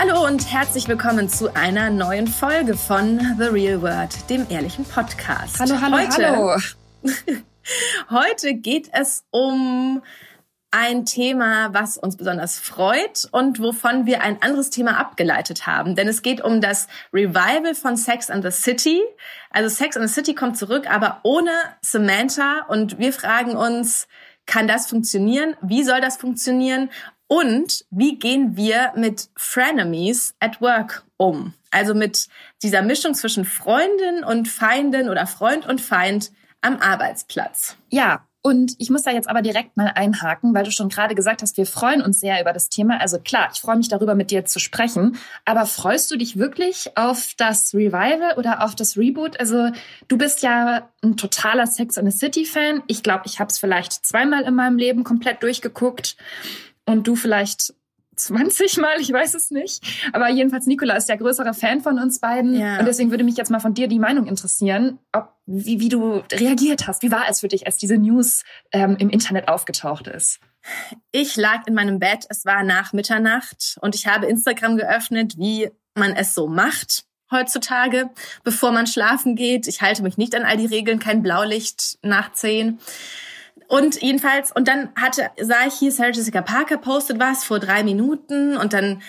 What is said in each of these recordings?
Hallo und herzlich willkommen zu einer neuen Folge von The Real World, dem ehrlichen Podcast. Hallo, hallo, heute, hallo. heute geht es um ein Thema, was uns besonders freut und wovon wir ein anderes Thema abgeleitet haben. Denn es geht um das Revival von Sex and the City. Also Sex and the City kommt zurück, aber ohne Samantha. Und wir fragen uns, kann das funktionieren? Wie soll das funktionieren? Und wie gehen wir mit Frenemies at Work um? Also mit dieser Mischung zwischen Freundin und Feindin oder Freund und Feind am Arbeitsplatz. Ja, und ich muss da jetzt aber direkt mal einhaken, weil du schon gerade gesagt hast, wir freuen uns sehr über das Thema. Also klar, ich freue mich darüber, mit dir zu sprechen. Aber freust du dich wirklich auf das Revival oder auf das Reboot? Also du bist ja ein totaler Sex and the City Fan. Ich glaube, ich habe es vielleicht zweimal in meinem Leben komplett durchgeguckt und du vielleicht 20 Mal, ich weiß es nicht. Aber jedenfalls, Nicola ist der größere Fan von uns beiden. Ja. Und deswegen würde mich jetzt mal von dir die Meinung interessieren, ob, wie, wie du reagiert hast. Wie war es für dich, als diese News ähm, im Internet aufgetaucht ist? Ich lag in meinem Bett, es war nach Mitternacht und ich habe Instagram geöffnet, wie man es so macht heutzutage, bevor man schlafen geht. Ich halte mich nicht an all die Regeln, kein Blaulicht nach 10. Und jedenfalls, und dann hatte, sah ich hier, Sarah Jessica Parker postet was vor drei Minuten und dann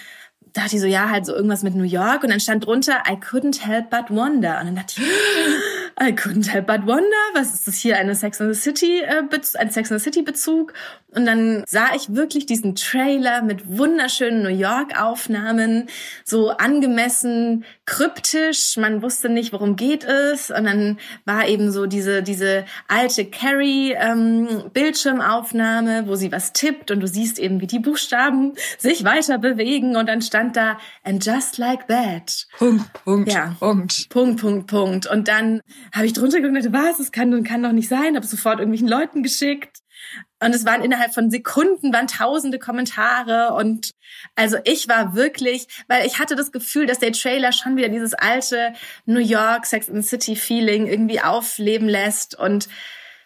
dachte ich so, ja, halt so irgendwas mit New York und dann stand drunter, I couldn't help but wonder. Und dann dachte ich, I couldn't help but wonder, was ist das hier, eine Sex and the City, äh, ein Sex and the City Bezug? Und dann sah ich wirklich diesen Trailer mit wunderschönen New York Aufnahmen, so angemessen, kryptisch, man wusste nicht, worum geht es. Und dann war eben so diese, diese alte Carrie ähm, Bildschirmaufnahme, wo sie was tippt und du siehst eben, wie die Buchstaben sich weiter bewegen und dann stand da, and just like that. Punkt, Punkt, Ja. Punkt. Punkt, Punkt, Punkt. Und dann habe ich drunter geguckt und dachte, was, das kann, kann doch nicht sein. Habe sofort irgendwelchen Leuten geschickt. Und es waren innerhalb von Sekunden waren tausende Kommentare und also ich war wirklich, weil ich hatte das Gefühl, dass der Trailer schon wieder dieses alte New York Sex and City Feeling irgendwie aufleben lässt und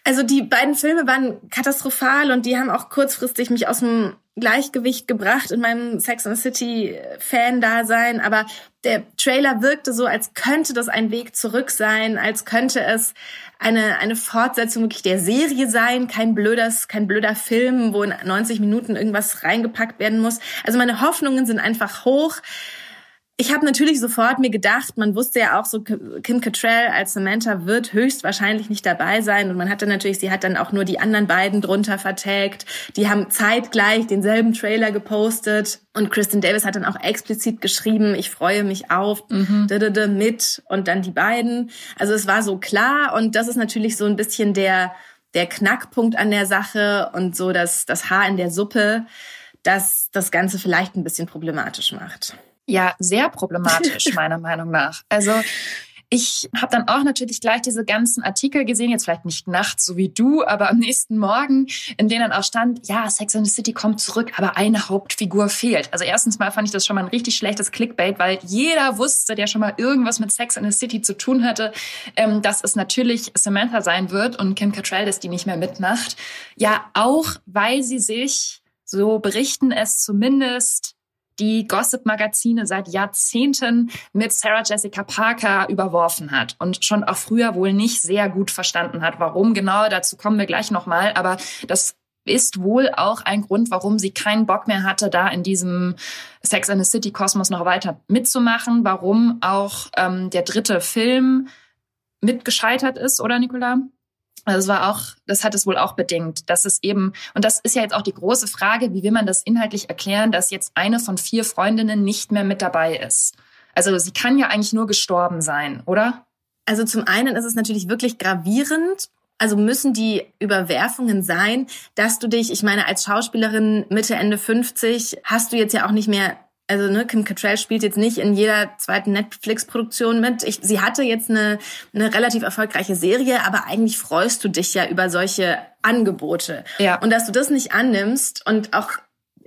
also die beiden Filme waren katastrophal und die haben auch kurzfristig mich aus dem Gleichgewicht gebracht in meinem Sex and City Fan-Dasein. Aber der Trailer wirkte so, als könnte das ein Weg zurück sein, als könnte es eine, eine Fortsetzung wirklich der Serie sein, kein blödes, kein blöder Film, wo in 90 Minuten irgendwas reingepackt werden muss. Also meine Hoffnungen sind einfach hoch. Ich habe natürlich sofort mir gedacht, man wusste ja auch so, Kim Cattrall als Samantha wird höchstwahrscheinlich nicht dabei sein und man hatte natürlich, sie hat dann auch nur die anderen beiden drunter vertagt. Die haben zeitgleich denselben Trailer gepostet und Kristen Davis hat dann auch explizit geschrieben, ich freue mich auf dödödö, mit und dann die beiden. Also es war so klar und das ist natürlich so ein bisschen der der Knackpunkt an der Sache und so das das Haar in der Suppe, das das Ganze vielleicht ein bisschen problematisch macht. Ja, sehr problematisch, meiner Meinung nach. Also ich habe dann auch natürlich gleich diese ganzen Artikel gesehen, jetzt vielleicht nicht nachts so wie du, aber am nächsten Morgen, in denen dann auch stand, ja, Sex and the City kommt zurück, aber eine Hauptfigur fehlt. Also erstens mal fand ich das schon mal ein richtig schlechtes Clickbait, weil jeder wusste, der schon mal irgendwas mit Sex and the City zu tun hatte, ähm, dass es natürlich Samantha sein wird und Kim Cattrall, dass die nicht mehr mitmacht. Ja, auch weil sie sich, so berichten es zumindest, die Gossip-Magazine seit Jahrzehnten mit Sarah Jessica Parker überworfen hat und schon auch früher wohl nicht sehr gut verstanden hat. Warum genau, dazu kommen wir gleich nochmal. Aber das ist wohl auch ein Grund, warum sie keinen Bock mehr hatte, da in diesem Sex and the City Kosmos noch weiter mitzumachen. Warum auch ähm, der dritte Film mitgescheitert ist, oder Nicola? Also es war auch, das hat es wohl auch bedingt, dass es eben, und das ist ja jetzt auch die große Frage, wie will man das inhaltlich erklären, dass jetzt eine von vier Freundinnen nicht mehr mit dabei ist. Also sie kann ja eigentlich nur gestorben sein, oder? Also zum einen ist es natürlich wirklich gravierend. Also müssen die Überwerfungen sein, dass du dich, ich meine, als Schauspielerin Mitte, Ende 50 hast du jetzt ja auch nicht mehr Also ne, Kim Cattrall spielt jetzt nicht in jeder zweiten Netflix-Produktion mit. Ich, sie hatte jetzt eine, eine relativ erfolgreiche Serie, aber eigentlich freust du dich ja über solche Angebote. Ja. Und dass du das nicht annimmst und auch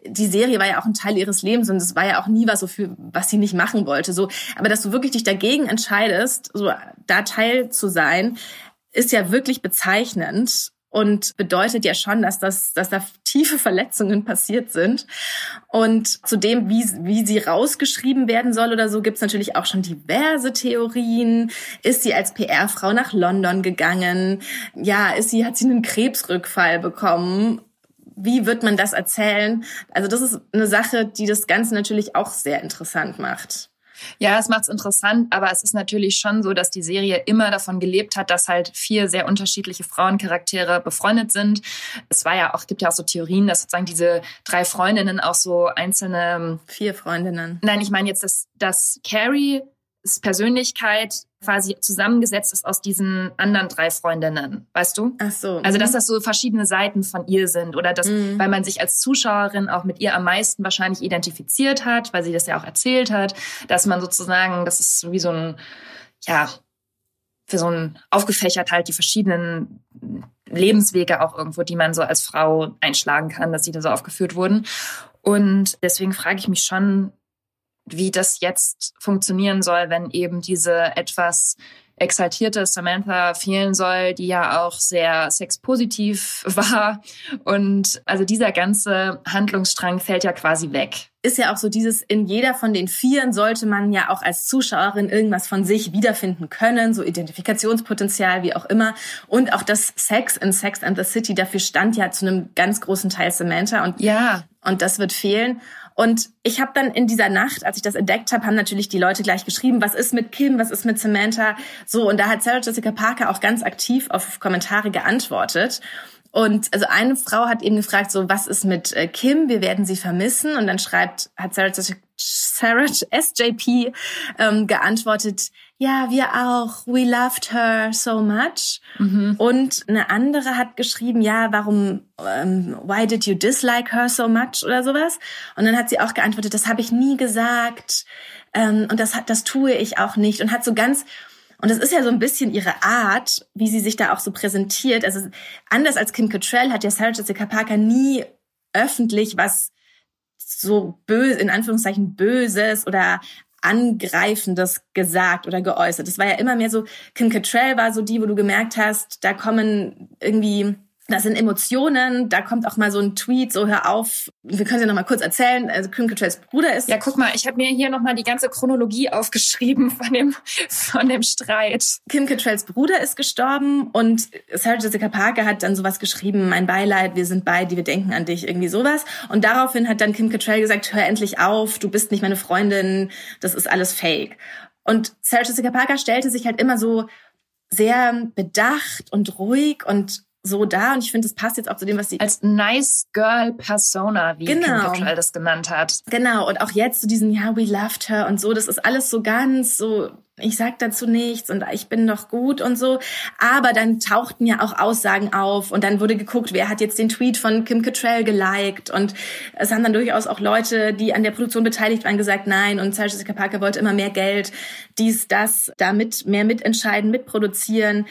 die Serie war ja auch ein Teil ihres Lebens und es war ja auch nie was so für, was sie nicht machen wollte. So, aber dass du wirklich dich dagegen entscheidest, so da Teil zu sein, ist ja wirklich bezeichnend und bedeutet ja schon, dass das, dass da tiefe Verletzungen passiert sind. Und zu dem, wie, wie sie rausgeschrieben werden soll oder so, gibt's natürlich auch schon diverse Theorien. Ist sie als PR-Frau nach London gegangen? Ja, ist sie, hat sie einen Krebsrückfall bekommen? Wie wird man das erzählen? Also das ist eine Sache, die das Ganze natürlich auch sehr interessant macht. Ja, es macht es interessant, aber es ist natürlich schon so, dass die Serie immer davon gelebt hat, dass halt vier sehr unterschiedliche Frauencharaktere befreundet sind. Es war ja auch, gibt ja auch so Theorien, dass sozusagen diese drei Freundinnen auch so einzelne vier Freundinnen. Nein, ich meine jetzt, dass, dass Carrie Persönlichkeit quasi zusammengesetzt ist aus diesen anderen drei Freundinnen, weißt du? Ach so. Also dass mhm. das so verschiedene Seiten von ihr sind oder dass, mhm. weil man sich als Zuschauerin auch mit ihr am meisten wahrscheinlich identifiziert hat, weil sie das ja auch erzählt hat, dass man sozusagen, das ist wie so ein, ja, für so ein aufgefächert halt die verschiedenen Lebenswege auch irgendwo, die man so als Frau einschlagen kann, dass sie da so aufgeführt wurden. Und deswegen frage ich mich schon, wie das jetzt funktionieren soll, wenn eben diese etwas exaltierte Samantha fehlen soll, die ja auch sehr sexpositiv war. Und also dieser ganze Handlungsstrang fällt ja quasi weg. Ist ja auch so dieses, in jeder von den Vieren sollte man ja auch als Zuschauerin irgendwas von sich wiederfinden können, so Identifikationspotenzial, wie auch immer. Und auch das Sex in Sex and the City, dafür stand ja zu einem ganz großen Teil Samantha. Und, ja. und das wird fehlen. Und ich habe dann in dieser Nacht, als ich das entdeckt habe, haben natürlich die Leute gleich geschrieben, was ist mit Kim, was ist mit Samantha? So, und da hat Sarah Jessica Parker auch ganz aktiv auf Kommentare geantwortet. Und also eine Frau hat eben gefragt, so was ist mit äh, Kim? Wir werden sie vermissen. Und dann schreibt, hat Sarah, Sarah SJP ähm, geantwortet, ja, wir auch. We loved her so much. Mhm. Und eine andere hat geschrieben, ja, warum, ähm, why did you dislike her so much oder sowas? Und dann hat sie auch geantwortet, das habe ich nie gesagt. Ähm, und das, das tue ich auch nicht. Und hat so ganz, und das ist ja so ein bisschen ihre Art, wie sie sich da auch so präsentiert. Also anders als Kim Cattrall hat ja Sarah Jessica Parker nie öffentlich was so böse, in Anführungszeichen Böses oder Angreifendes gesagt oder geäußert. Das war ja immer mehr so, Kim Cattrall war so die, wo du gemerkt hast, da kommen irgendwie das sind Emotionen, da kommt auch mal so ein Tweet, so hör auf. Wir können ja noch mal kurz erzählen. Also Kim Cattralls Bruder ist. Ja, guck mal, ich habe mir hier noch mal die ganze Chronologie aufgeschrieben von dem von dem Streit. Kim Cattralls Bruder ist gestorben und Sarah Jessica Parker hat dann sowas geschrieben: Mein Beileid, wir sind beide, wir denken an dich, irgendwie sowas. Und daraufhin hat dann Kim Cattrall gesagt: Hör endlich auf, du bist nicht meine Freundin, das ist alles Fake. Und Sarah Jessica Parker stellte sich halt immer so sehr bedacht und ruhig und so da und ich finde, es passt jetzt auch zu dem, was sie als Nice Girl Persona, wie genau. Kim das genannt hat. Genau und auch jetzt zu so diesem ja, we loved her und so, das ist alles so ganz so ich sag dazu nichts und ich bin doch gut und so. Aber dann tauchten ja auch Aussagen auf und dann wurde geguckt, wer hat jetzt den Tweet von Kim Cattrall geliked und es haben dann durchaus auch Leute, die an der Produktion beteiligt waren, gesagt, nein und Sarah Jessica Parker wollte immer mehr Geld, dies, das, damit mehr mitentscheiden, mitproduzieren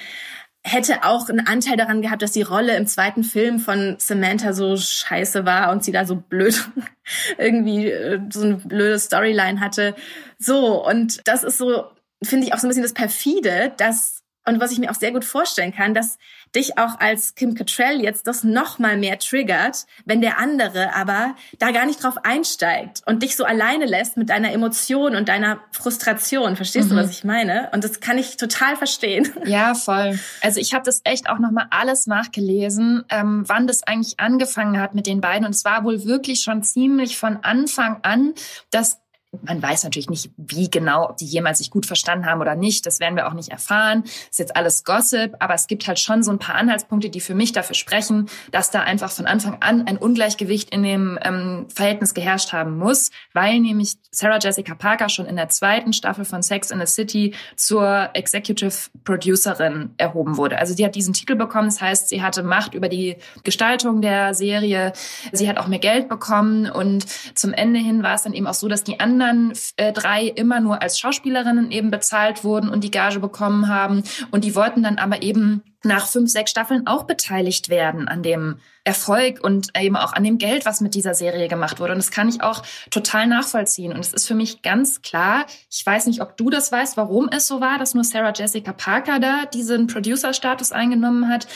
hätte auch einen Anteil daran gehabt, dass die Rolle im zweiten Film von Samantha so scheiße war und sie da so blöd irgendwie äh, so eine blöde Storyline hatte. So, und das ist so, finde ich auch so ein bisschen das perfide, dass und was ich mir auch sehr gut vorstellen kann, dass dich auch als Kim Cattrall jetzt das noch mal mehr triggert, wenn der andere aber da gar nicht drauf einsteigt und dich so alleine lässt mit deiner Emotion und deiner Frustration. Verstehst mhm. du, was ich meine? Und das kann ich total verstehen. Ja, voll. Also ich habe das echt auch noch mal alles nachgelesen, ähm, wann das eigentlich angefangen hat mit den beiden. Und es war wohl wirklich schon ziemlich von Anfang an, dass Man weiß natürlich nicht, wie genau, ob die jemals sich gut verstanden haben oder nicht. Das werden wir auch nicht erfahren. Ist jetzt alles Gossip, aber es gibt halt schon so ein paar Anhaltspunkte, die für mich dafür sprechen, dass da einfach von Anfang an ein Ungleichgewicht in dem ähm, Verhältnis geherrscht haben muss, weil nämlich Sarah Jessica Parker schon in der zweiten Staffel von Sex in the City zur Executive Producerin erhoben wurde. Also sie hat diesen Titel bekommen, das heißt, sie hatte Macht über die Gestaltung der Serie, sie hat auch mehr Geld bekommen und zum Ende hin war es dann eben auch so, dass die anderen anderen äh, drei immer nur als Schauspielerinnen eben bezahlt wurden und die Gage bekommen haben. Und die wollten dann aber eben nach fünf, sechs Staffeln auch beteiligt werden an dem Erfolg und eben auch an dem Geld, was mit dieser Serie gemacht wurde. Und das kann ich auch total nachvollziehen. Und es ist für mich ganz klar, ich weiß nicht, ob du das weißt, warum es so war, dass nur Sarah Jessica Parker da diesen Producer-Status eingenommen hat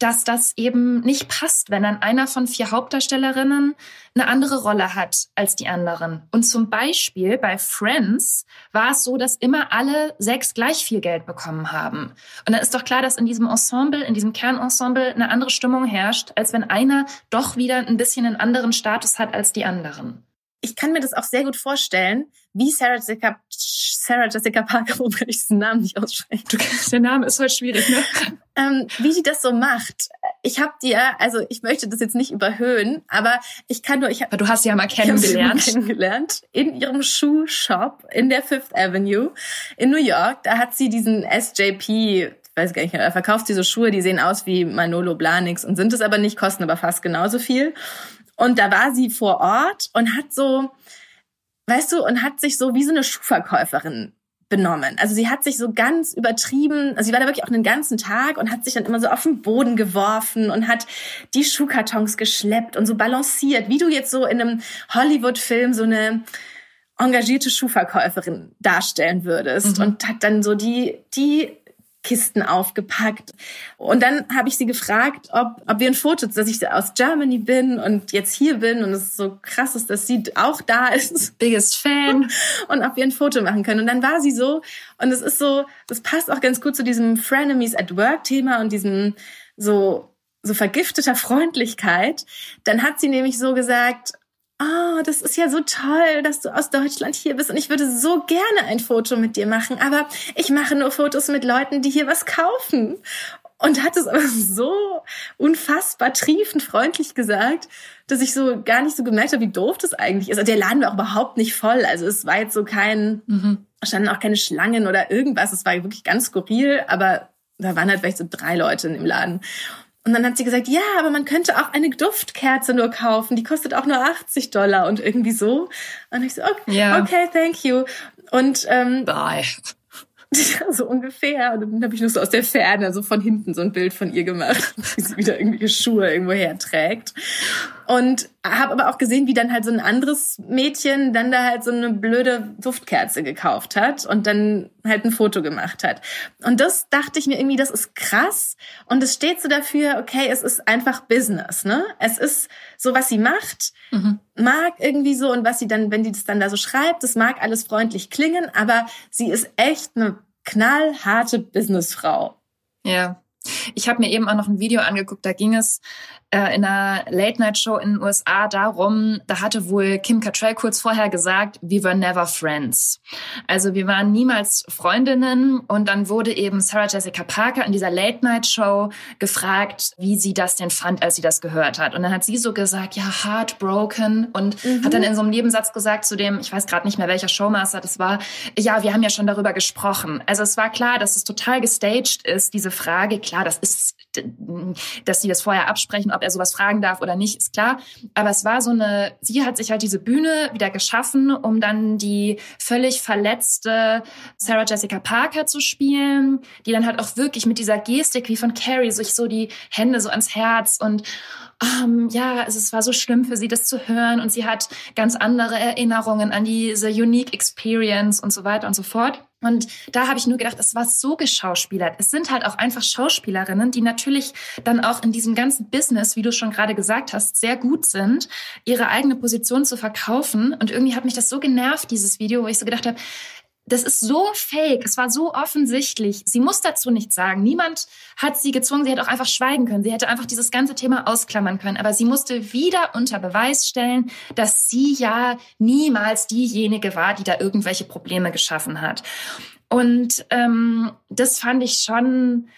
dass das eben nicht passt, wenn dann einer von vier Hauptdarstellerinnen eine andere Rolle hat als die anderen. Und zum Beispiel bei Friends war es so, dass immer alle sechs gleich viel Geld bekommen haben. Und dann ist doch klar, dass in diesem Ensemble, in diesem Kernensemble eine andere Stimmung herrscht, als wenn einer doch wieder ein bisschen einen anderen Status hat als die anderen ich kann mir das auch sehr gut vorstellen, wie Sarah Jessica, Sarah Jessica Parker, wo kann ich diesen Namen nicht aussprechen? Du, der Name ist halt schwierig, ne? ähm, wie die das so macht. Ich habe dir, also ich möchte das jetzt nicht überhöhen, aber ich kann nur, ich habe. Du hast sie ja mal kennengelernt. kennengelernt in ihrem Schuhshop in der Fifth Avenue in New York. Da hat sie diesen SJP weiß gar nicht, er verkauft diese Schuhe, die sehen aus wie Manolo Blahniks und sind es aber nicht, kosten aber fast genauso viel. Und da war sie vor Ort und hat so, weißt du, und hat sich so wie so eine Schuhverkäuferin benommen. Also sie hat sich so ganz übertrieben, also sie war da wirklich auch einen ganzen Tag und hat sich dann immer so auf den Boden geworfen und hat die Schuhkartons geschleppt und so balanciert, wie du jetzt so in einem Hollywood-Film so eine engagierte Schuhverkäuferin darstellen würdest mhm. und hat dann so die, die Kisten aufgepackt. Und dann habe ich sie gefragt, ob, ob wir ein Foto, dass ich aus Germany bin und jetzt hier bin und es so krass ist, dass sie auch da ist. Biggest Fan. Und ob wir ein Foto machen können. Und dann war sie so, und es ist so, das passt auch ganz gut zu diesem Frenemies at Work Thema und diesem so, so vergifteter Freundlichkeit. Dann hat sie nämlich so gesagt, oh, das ist ja so toll, dass du aus Deutschland hier bist und ich würde so gerne ein Foto mit dir machen, aber ich mache nur Fotos mit Leuten, die hier was kaufen. Und hat es aber so unfassbar triefend freundlich gesagt, dass ich so gar nicht so gemerkt habe, wie doof das eigentlich ist. Und der Laden war auch überhaupt nicht voll. Also es war jetzt so kein, mhm. standen auch keine Schlangen oder irgendwas. Es war wirklich ganz skurril, aber da waren halt vielleicht so drei Leute in dem Laden. Und dann hat sie gesagt, ja, aber man könnte auch eine Duftkerze nur kaufen, die kostet auch nur 80 Dollar und irgendwie so. Und ich so, okay, ja. okay thank you. Und ähm, Bye. so ungefähr. Und dann habe ich nur so aus der Ferne, so von hinten, so ein Bild von ihr gemacht, wie sie wieder irgendwelche Schuhe irgendwo herträgt. Und habe aber auch gesehen, wie dann halt so ein anderes Mädchen dann da halt so eine blöde Duftkerze gekauft hat und dann halt ein Foto gemacht hat. Und das dachte ich mir irgendwie, das ist krass. Und es steht so dafür, okay, es ist einfach Business, ne? Es ist so, was sie macht, mhm. mag irgendwie so und was sie dann, wenn die das dann da so schreibt, das mag alles freundlich klingen, aber sie ist echt eine knallharte Businessfrau. Ja. Ich habe mir eben auch noch ein Video angeguckt, da ging es äh, in einer Late-Night-Show in den USA darum, da hatte wohl Kim Cattrall kurz vorher gesagt, we were never friends. Also wir waren niemals Freundinnen und dann wurde eben Sarah Jessica Parker in dieser Late-Night-Show gefragt, wie sie das denn fand, als sie das gehört hat. Und dann hat sie so gesagt, ja, heartbroken und mhm. hat dann in so einem Nebensatz gesagt zu dem, ich weiß gerade nicht mehr, welcher Showmaster das war, ja, wir haben ja schon darüber gesprochen. Also es war klar, dass es total gestaged ist, diese Frage. Klar, das ist, dass sie das vorher absprechen, ob er sowas fragen darf oder nicht, ist klar. Aber es war so eine, sie hat sich halt diese Bühne wieder geschaffen, um dann die völlig verletzte Sarah Jessica Parker zu spielen, die dann halt auch wirklich mit dieser Gestik wie von Carrie sich so die Hände so ans Herz und um, ja, es war so schlimm für sie, das zu hören und sie hat ganz andere Erinnerungen an diese Unique Experience und so weiter und so fort. Und da habe ich nur gedacht, es war so geschauspielert. Es sind halt auch einfach Schauspielerinnen, die natürlich dann auch in diesem ganzen Business, wie du schon gerade gesagt hast, sehr gut sind, ihre eigene Position zu verkaufen. Und irgendwie hat mich das so genervt, dieses Video, wo ich so gedacht habe, das ist so fake. Es war so offensichtlich. Sie muss dazu nichts sagen. Niemand hat sie gezwungen. Sie hätte auch einfach schweigen können. Sie hätte einfach dieses ganze Thema ausklammern können. Aber sie musste wieder unter Beweis stellen, dass sie ja niemals diejenige war, die da irgendwelche Probleme geschaffen hat. Und ähm, das fand ich schon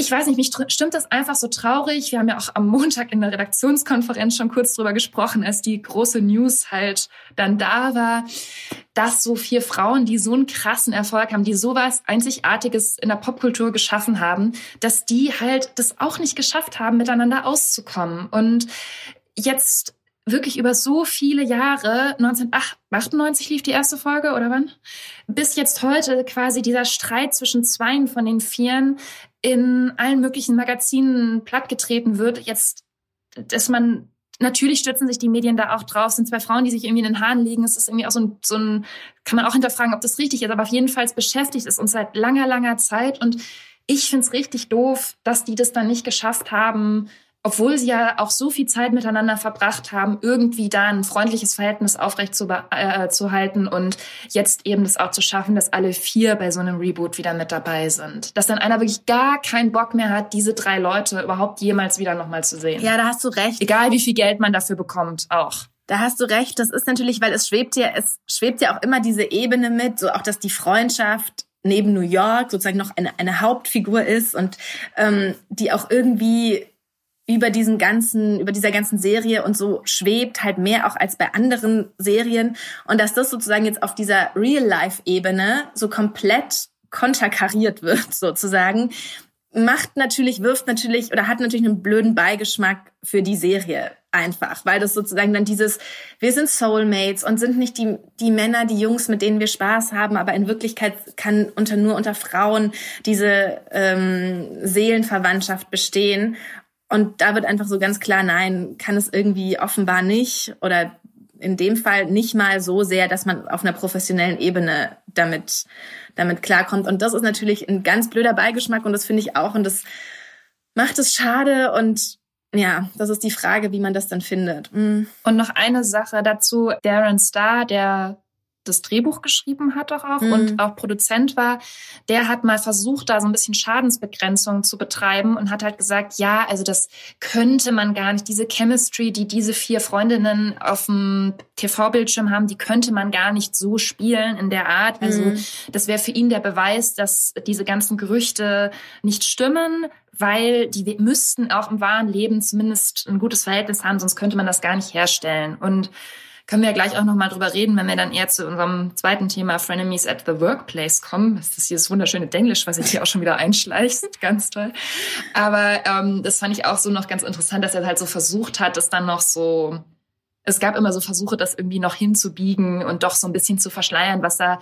ich weiß nicht, mich stimmt das einfach so traurig. Wir haben ja auch am Montag in der Redaktionskonferenz schon kurz drüber gesprochen, als die große News halt dann da war, dass so vier Frauen, die so einen krassen Erfolg haben, die sowas Einzigartiges in der Popkultur geschaffen haben, dass die halt das auch nicht geschafft haben, miteinander auszukommen. Und jetzt wirklich über so viele Jahre, 1998 lief die erste Folge oder wann? Bis jetzt heute quasi dieser Streit zwischen zweien von den Vieren in allen möglichen Magazinen plattgetreten wird. Jetzt, dass man Natürlich stürzen sich die Medien da auch drauf. Sind zwei Frauen, die sich irgendwie in den Haaren liegen. Es ist irgendwie auch so ein, so ein, kann man auch hinterfragen, ob das richtig ist, aber auf jeden Fall beschäftigt es uns seit langer, langer Zeit. Und ich finde es richtig doof, dass die das dann nicht geschafft haben, obwohl sie ja auch so viel Zeit miteinander verbracht haben, irgendwie da ein freundliches Verhältnis aufrecht zu, äh, zu halten und jetzt eben das auch zu schaffen, dass alle vier bei so einem Reboot wieder mit dabei sind. Dass dann einer wirklich gar keinen Bock mehr hat, diese drei Leute überhaupt jemals wieder nochmal zu sehen. Ja, da hast du recht. Egal wie viel Geld man dafür bekommt, auch. Da hast du recht. Das ist natürlich, weil es schwebt ja, es schwebt ja auch immer diese Ebene mit, so auch, dass die Freundschaft neben New York sozusagen noch eine, eine Hauptfigur ist und ähm, die auch irgendwie über diesen ganzen, über dieser ganzen Serie und so schwebt, halt mehr auch als bei anderen Serien. Und dass das sozusagen jetzt auf dieser Real-Life-Ebene so komplett konterkariert wird, sozusagen, macht natürlich, wirft natürlich oder hat natürlich einen blöden Beigeschmack für die Serie einfach, weil das sozusagen dann dieses, wir sind Soulmates und sind nicht die, die Männer, die Jungs, mit denen wir Spaß haben, aber in Wirklichkeit kann unter nur unter Frauen diese ähm, Seelenverwandtschaft bestehen. Und da wird einfach so ganz klar, nein, kann es irgendwie offenbar nicht oder in dem Fall nicht mal so sehr, dass man auf einer professionellen Ebene damit, damit klarkommt. Und das ist natürlich ein ganz blöder Beigeschmack und das finde ich auch und das macht es schade und ja, das ist die Frage, wie man das dann findet. Mhm. Und noch eine Sache dazu. Darren Starr, der das Drehbuch geschrieben hat doch auch mhm. und auch Produzent war, der hat mal versucht, da so ein bisschen Schadensbegrenzung zu betreiben und hat halt gesagt, ja, also das könnte man gar nicht, diese Chemistry, die diese vier Freundinnen auf dem TV-Bildschirm haben, die könnte man gar nicht so spielen in der Art. Also mhm. das wäre für ihn der Beweis, dass diese ganzen Gerüchte nicht stimmen, weil die müssten auch im wahren Leben zumindest ein gutes Verhältnis haben, sonst könnte man das gar nicht herstellen. Und können wir ja gleich auch nochmal drüber reden, wenn wir dann eher zu unserem zweiten Thema Frenemies at the Workplace kommen. Das ist das wunderschöne Denglisch, was sich hier auch schon wieder einschleicht. Ganz toll. Aber ähm, das fand ich auch so noch ganz interessant, dass er halt so versucht hat, es dann noch so es gab immer so Versuche, das irgendwie noch hinzubiegen und doch so ein bisschen zu verschleiern, was da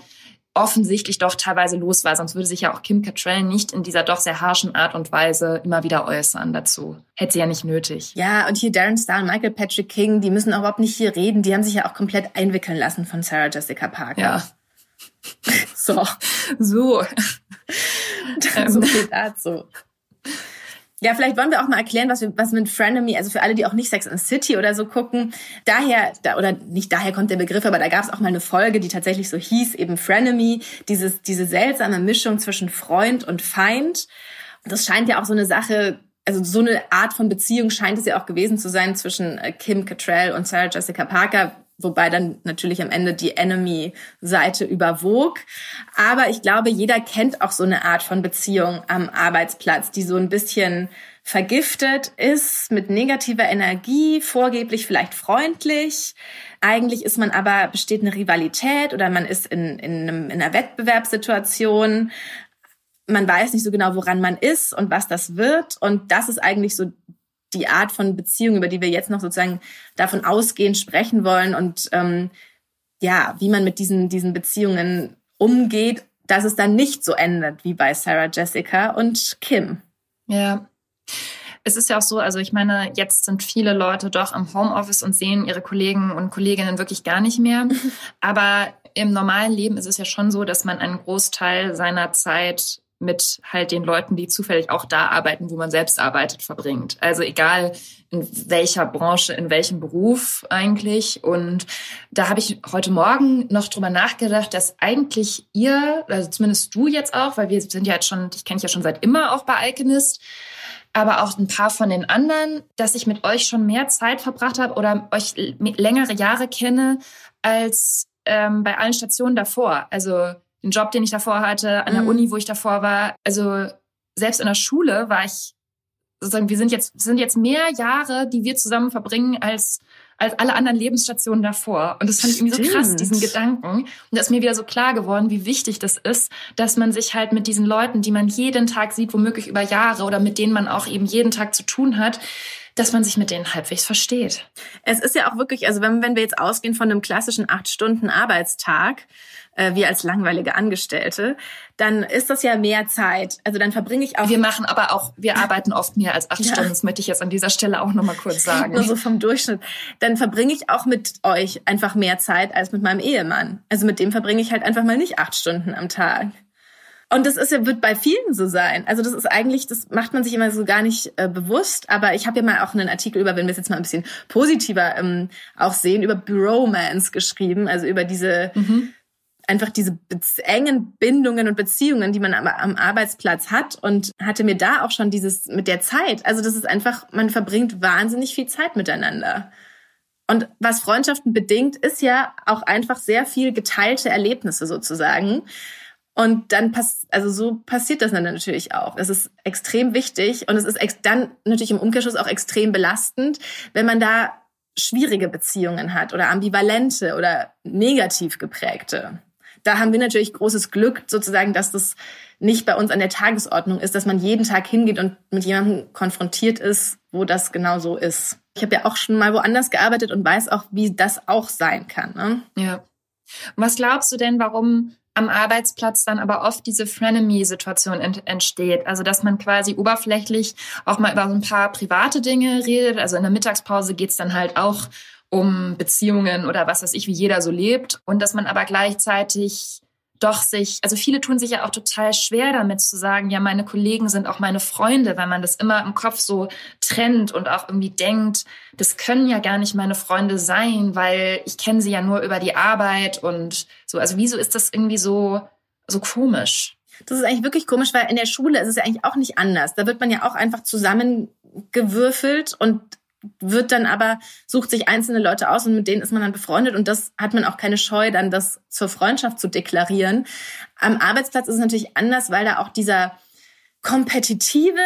offensichtlich doch teilweise los war. Sonst würde sich ja auch Kim Cattrall nicht in dieser doch sehr harschen Art und Weise immer wieder äußern dazu. Hätte sie ja nicht nötig. Ja, und hier Darren Star und Michael Patrick King, die müssen auch überhaupt nicht hier reden. Die haben sich ja auch komplett einwickeln lassen von Sarah Jessica Parker. Ja. so. So. so viel dazu. Ja, vielleicht wollen wir auch mal erklären, was, wir, was mit Frenemy, also für alle, die auch nicht Sex and City oder so gucken, daher, da, oder nicht daher kommt der Begriff, aber da gab es auch mal eine Folge, die tatsächlich so hieß, eben Frenemy, dieses, diese seltsame Mischung zwischen Freund und Feind. Das scheint ja auch so eine Sache, also so eine Art von Beziehung scheint es ja auch gewesen zu sein zwischen äh, Kim Cattrall und Sarah Jessica Parker, wobei dann natürlich am Ende die Enemy-Seite überwog. Aber ich glaube, jeder kennt auch so eine Art von Beziehung am Arbeitsplatz, die so ein bisschen vergiftet ist mit negativer Energie, vorgeblich vielleicht freundlich. Eigentlich ist man aber, besteht eine Rivalität oder man ist in, in, einem, in einer Wettbewerbssituation. Man weiß nicht so genau, woran man ist und was das wird. Und das ist eigentlich so die Art von Beziehung, über die wir jetzt noch sozusagen davon ausgehend sprechen wollen und ähm, ja, wie man mit diesen, diesen Beziehungen umgeht, dass es dann nicht so endet wie bei Sarah Jessica und Kim. Ja. Es ist ja auch so, also ich meine, jetzt sind viele Leute doch im Homeoffice und sehen ihre Kollegen und Kolleginnen wirklich gar nicht mehr. Aber im normalen Leben ist es ja schon so, dass man einen Großteil seiner Zeit mit halt den Leuten, die zufällig auch da arbeiten, wo man selbst arbeitet, verbringt. Also egal in welcher Branche, in welchem Beruf eigentlich. Und da habe ich heute Morgen noch drüber nachgedacht, dass eigentlich ihr, also zumindest du jetzt auch, weil wir sind ja jetzt schon, ich kenne dich ja schon seit immer auch bei Alchemist, aber auch ein paar von den anderen, dass ich mit euch schon mehr Zeit verbracht habe oder euch längere Jahre kenne als ähm, bei allen Stationen davor. Also den Job, den ich davor hatte, an der mhm. Uni, wo ich davor war. Also selbst in der Schule war ich sozusagen, wir sind jetzt, sind jetzt mehr Jahre, die wir zusammen verbringen, als, als alle anderen Lebensstationen davor. Und das fand ich irgendwie so krass, diesen Gedanken. Und da ist mir wieder so klar geworden, wie wichtig das ist, dass man sich halt mit diesen Leuten, die man jeden Tag sieht, womöglich über Jahre oder mit denen man auch eben jeden Tag zu tun hat, dass man sich mit denen halbwegs versteht. Es ist ja auch wirklich, also wenn, wenn wir jetzt ausgehen von einem klassischen acht Stunden Arbeitstag, äh, wir als langweilige Angestellte, dann ist das ja mehr Zeit. Also dann verbringe ich auch. Wir machen aber auch, wir arbeiten oft mehr als acht ja. Stunden. Das möchte ich jetzt an dieser Stelle auch nochmal kurz sagen. Nur so vom Durchschnitt. Dann verbringe ich auch mit euch einfach mehr Zeit als mit meinem Ehemann. Also mit dem verbringe ich halt einfach mal nicht acht Stunden am Tag. Und das ist ja, wird bei vielen so sein. Also das ist eigentlich, das macht man sich immer so gar nicht äh, bewusst. Aber ich habe ja mal auch einen Artikel über, wenn wir es jetzt mal ein bisschen positiver ähm, auch sehen, über Bromance geschrieben, also über diese mhm. Einfach diese engen Bindungen und Beziehungen, die man am, Arbeitsplatz hat und hatte mir da auch schon dieses mit der Zeit. Also das ist einfach, man verbringt wahnsinnig viel Zeit miteinander. Und was Freundschaften bedingt, ist ja auch einfach sehr viel geteilte Erlebnisse sozusagen. Und dann passt, also so passiert das dann natürlich auch. Es ist extrem wichtig und es ist dann natürlich im Umkehrschluss auch extrem belastend, wenn man da schwierige Beziehungen hat oder ambivalente oder negativ geprägte. Da haben wir natürlich großes Glück sozusagen, dass das nicht bei uns an der Tagesordnung ist, dass man jeden Tag hingeht und mit jemandem konfrontiert ist, wo das genau so ist. Ich habe ja auch schon mal woanders gearbeitet und weiß auch, wie das auch sein kann. Ne? Ja. Was glaubst du denn, warum am Arbeitsplatz dann aber oft diese Frenemy-Situation ent entsteht. Also dass man quasi oberflächlich auch mal über so ein paar private Dinge redet. Also in der Mittagspause geht's dann halt auch um Beziehungen oder was weiß ich, wie jeder so lebt. Und dass man aber gleichzeitig doch sich, also viele tun sich ja auch total schwer damit zu sagen, ja, meine Kollegen sind auch meine Freunde, weil man das immer im Kopf so trennt und auch irgendwie denkt, das können ja gar nicht meine Freunde sein, weil ich kenne sie ja nur über die Arbeit und so. Also wieso ist das irgendwie so, so komisch? Das ist eigentlich wirklich komisch, weil in der Schule ist es ja eigentlich auch nicht anders. Da wird man ja auch einfach zusammengewürfelt und wird dann aber, sucht sich einzelne Leute aus und mit denen ist man dann befreundet und das hat man auch keine Scheu, dann das zur Freundschaft zu deklarieren. Am Arbeitsplatz ist es natürlich anders, weil da auch dieser kompetitive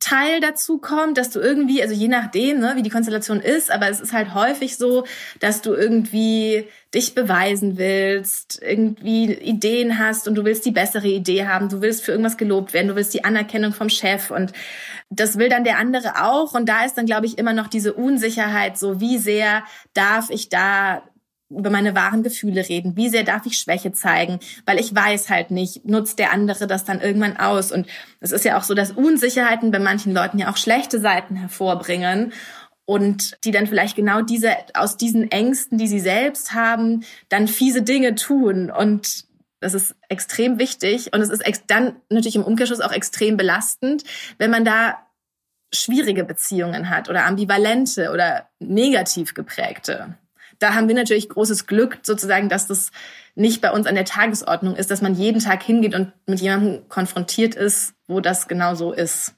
Teil dazu kommt, dass du irgendwie, also je nachdem, ne, wie die Konstellation ist, aber es ist halt häufig so, dass du irgendwie dich beweisen willst, irgendwie Ideen hast und du willst die bessere Idee haben, du willst für irgendwas gelobt werden, du willst die Anerkennung vom Chef und das will dann der andere auch und da ist dann glaube ich immer noch diese Unsicherheit, so wie sehr darf ich da über meine wahren Gefühle reden? Wie sehr darf ich Schwäche zeigen? Weil ich weiß halt nicht, nutzt der andere das dann irgendwann aus? Und es ist ja auch so, dass Unsicherheiten bei manchen Leuten ja auch schlechte Seiten hervorbringen und die dann vielleicht genau diese aus diesen Ängsten, die sie selbst haben, dann fiese Dinge tun und das ist extrem wichtig und es ist dann natürlich im Umkehrschluss auch extrem belastend, wenn man da schwierige Beziehungen hat oder ambivalente oder negativ geprägte da haben wir natürlich großes Glück sozusagen, dass das nicht bei uns an der Tagesordnung ist, dass man jeden Tag hingeht und mit jemandem konfrontiert ist, wo das genau so ist.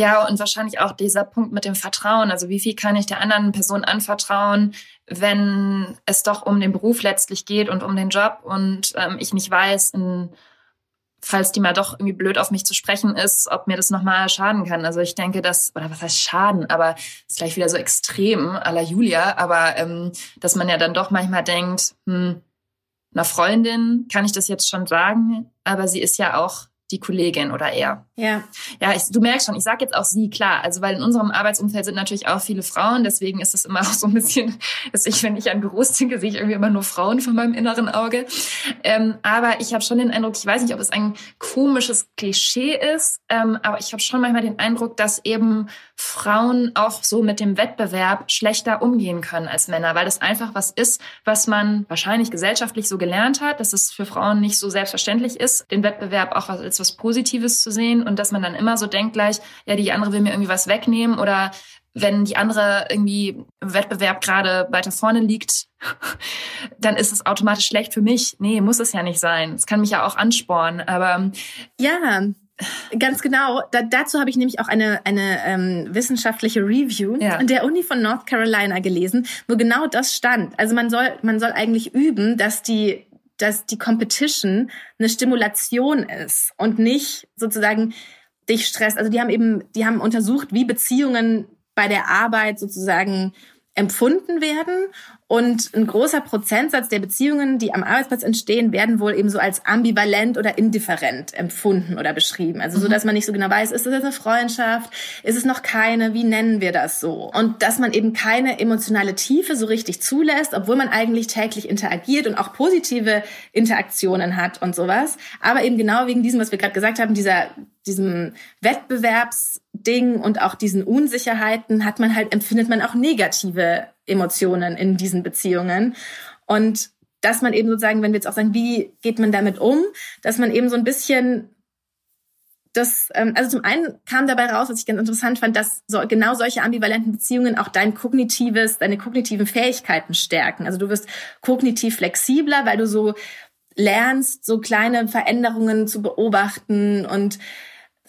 Ja, und wahrscheinlich auch dieser Punkt mit dem Vertrauen. Also wie viel kann ich der anderen Person anvertrauen, wenn es doch um den Beruf letztlich geht und um den Job und ähm, ich nicht weiß, in falls die mal doch irgendwie blöd auf mich zu sprechen ist, ob mir das nochmal schaden kann. Also ich denke, dass, oder was heißt Schaden, aber ist gleich wieder so extrem à la Julia, aber ähm, dass man ja dann doch manchmal denkt, hm, einer Freundin kann ich das jetzt schon sagen, aber sie ist ja auch die Kollegin oder er. Ja. Ja, ich, du merkst schon, ich sage jetzt auch sie, klar. Also weil in unserem Arbeitsumfeld sind natürlich auch viele Frauen, deswegen ist es immer auch so ein bisschen, dass ich, wenn ich an Büros denke, sehe ich irgendwie immer nur Frauen von meinem inneren Auge. Ähm, aber ich habe schon den Eindruck, ich weiß nicht, ob es ein komisches Klischee ist, ähm, aber ich habe schon manchmal den Eindruck, dass eben Frauen auch so mit dem Wettbewerb schlechter umgehen können als Männer, weil das einfach was ist, was man wahrscheinlich gesellschaftlich so gelernt hat, dass es für Frauen nicht so selbstverständlich ist, den Wettbewerb auch als was Positives zu sehen und dass man dann immer so denkt gleich, ja, die andere will mir irgendwie was wegnehmen oder wenn die andere irgendwie im Wettbewerb gerade weiter vorne liegt, dann ist es automatisch schlecht für mich. Nee, muss es ja nicht sein. Es kann mich ja auch anspornen, aber ja, Ganz genau. Da, dazu habe ich nämlich auch eine, eine ähm, wissenschaftliche Review ja. an der Uni von North Carolina gelesen, wo genau das stand. Also man soll, man soll eigentlich üben, dass die, dass die Competition eine Stimulation ist und nicht sozusagen dich stresst. Also die haben eben, die haben untersucht, wie Beziehungen bei der Arbeit sozusagen empfunden werden. Und ein großer Prozentsatz der Beziehungen, die am Arbeitsplatz entstehen, werden wohl eben so als ambivalent oder indifferent empfunden oder beschrieben. Also so, mhm. dass man nicht so genau weiß, ist das jetzt eine Freundschaft? Ist es noch keine? Wie nennen wir das so? Und dass man eben keine emotionale Tiefe so richtig zulässt, obwohl man eigentlich täglich interagiert und auch positive Interaktionen hat und sowas. Aber eben genau wegen diesem, was wir gerade gesagt haben, dieser, diesem Wettbewerbsding und auch diesen Unsicherheiten hat man halt, empfindet man auch negative Emotionen in diesen Beziehungen. Und dass man eben sozusagen, wenn wir jetzt auch sagen, wie geht man damit um, dass man eben so ein bisschen das, ähm, also zum einen kam dabei raus, was ich ganz interessant fand, dass so, genau solche ambivalenten Beziehungen auch dein kognitives, deine kognitiven Fähigkeiten stärken. Also du wirst kognitiv flexibler, weil du so lernst, so kleine Veränderungen zu beobachten und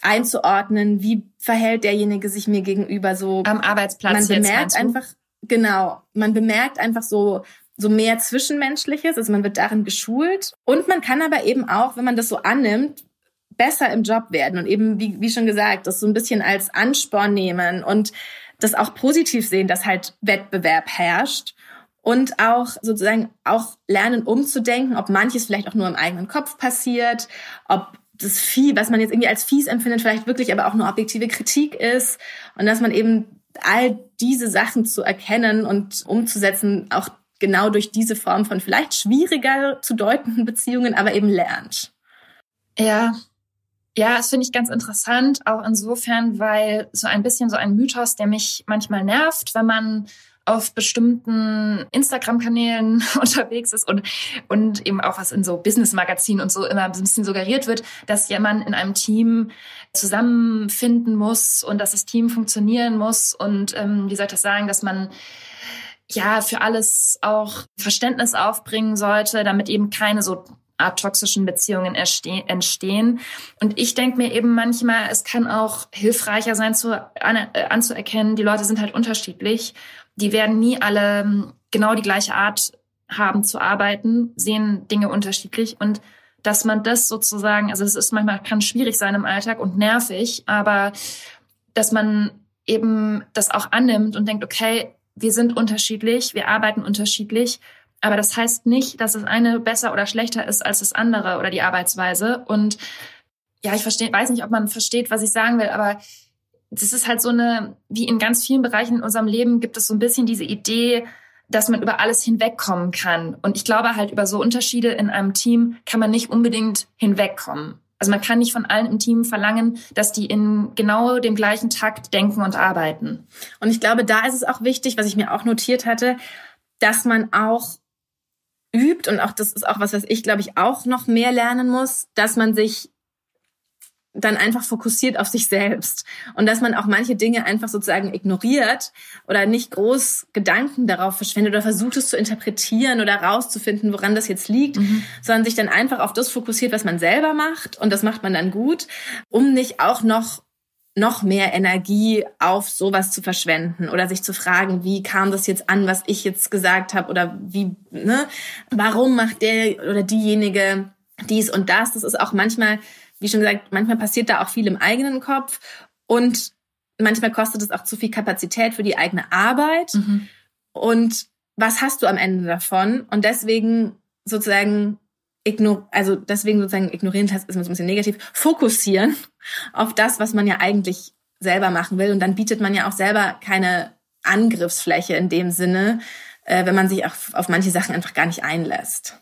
einzuordnen, wie verhält derjenige sich mir gegenüber so. Am Arbeitsplatz. Man bemerkt einfach, genau, man bemerkt einfach so, so mehr Zwischenmenschliches, also man wird darin geschult. Und man kann aber eben auch, wenn man das so annimmt, besser im Job werden und eben, wie, wie schon gesagt, das so ein bisschen als Ansporn nehmen und das auch positiv sehen, dass halt Wettbewerb herrscht und auch sozusagen auch lernen umzudenken, ob manches vielleicht auch nur im eigenen Kopf passiert, ob das Vieh, was man jetzt irgendwie als fies empfindet, vielleicht wirklich aber auch nur objektive Kritik ist und dass man eben all diese Sachen zu erkennen und umzusetzen, auch genau durch diese Form von vielleicht schwieriger zu deutenden Beziehungen, aber eben lernt. Ja, ja, das finde ich ganz interessant, auch insofern, weil so ein bisschen so ein Mythos, der mich manchmal nervt, wenn man auf bestimmten Instagram-Kanälen unterwegs ist und, und eben auch was in so Business-Magazinen und so immer ein bisschen suggeriert wird, dass jemand in einem Team zusammenfinden muss und dass das Team funktionieren muss und ähm, wie soll ich das sagen, dass man ja für alles auch Verständnis aufbringen sollte, damit eben keine so Art toxischen Beziehungen entstehen. Und ich denke mir eben manchmal, es kann auch hilfreicher sein, zu, äh, anzuerkennen, die Leute sind halt unterschiedlich die werden nie alle ähm, genau die gleiche Art haben zu arbeiten, sehen Dinge unterschiedlich und dass man das sozusagen, also es ist manchmal kann schwierig sein im Alltag und nervig, aber dass man eben das auch annimmt und denkt, okay, wir sind unterschiedlich, wir arbeiten unterschiedlich, aber das heißt nicht, dass das eine besser oder schlechter ist als das andere oder die Arbeitsweise. Und ja, ich verstehe, weiß nicht, ob man versteht, was ich sagen will, aber das ist halt so eine, wie in ganz vielen Bereichen in unserem Leben gibt es so ein bisschen diese Idee, dass man über alles hinwegkommen kann. Und ich glaube halt, über so Unterschiede in einem Team kann man nicht unbedingt hinwegkommen. Also man kann nicht von allen im Team verlangen, dass die in genau dem gleichen Takt denken und arbeiten. Und ich glaube, da ist es auch wichtig, was ich mir auch notiert hatte, dass man auch übt und auch das ist auch was, was ich glaube ich auch noch mehr lernen muss, dass man sich dann einfach fokussiert auf sich selbst und dass man auch manche Dinge einfach sozusagen ignoriert oder nicht groß Gedanken darauf verschwendet oder versucht es zu interpretieren oder rauszufinden, woran das jetzt liegt, mhm. sondern sich dann einfach auf das fokussiert, was man selber macht und das macht man dann gut, um nicht auch noch noch mehr Energie auf sowas zu verschwenden oder sich zu fragen, wie kam das jetzt an, was ich jetzt gesagt habe oder wie, ne, warum macht der oder diejenige dies und das. Das ist auch manchmal wie schon gesagt, manchmal passiert da auch viel im eigenen Kopf und manchmal kostet es auch zu viel Kapazität für die eigene Arbeit. Mhm. Und was hast du am Ende davon? Und deswegen sozusagen ignor also deswegen sozusagen ignorieren ist immer so ein bisschen negativ, fokussieren auf das, was man ja eigentlich selber machen will. Und dann bietet man ja auch selber keine Angriffsfläche in dem Sinne, äh, wenn man sich auf, auf manche Sachen einfach gar nicht einlässt.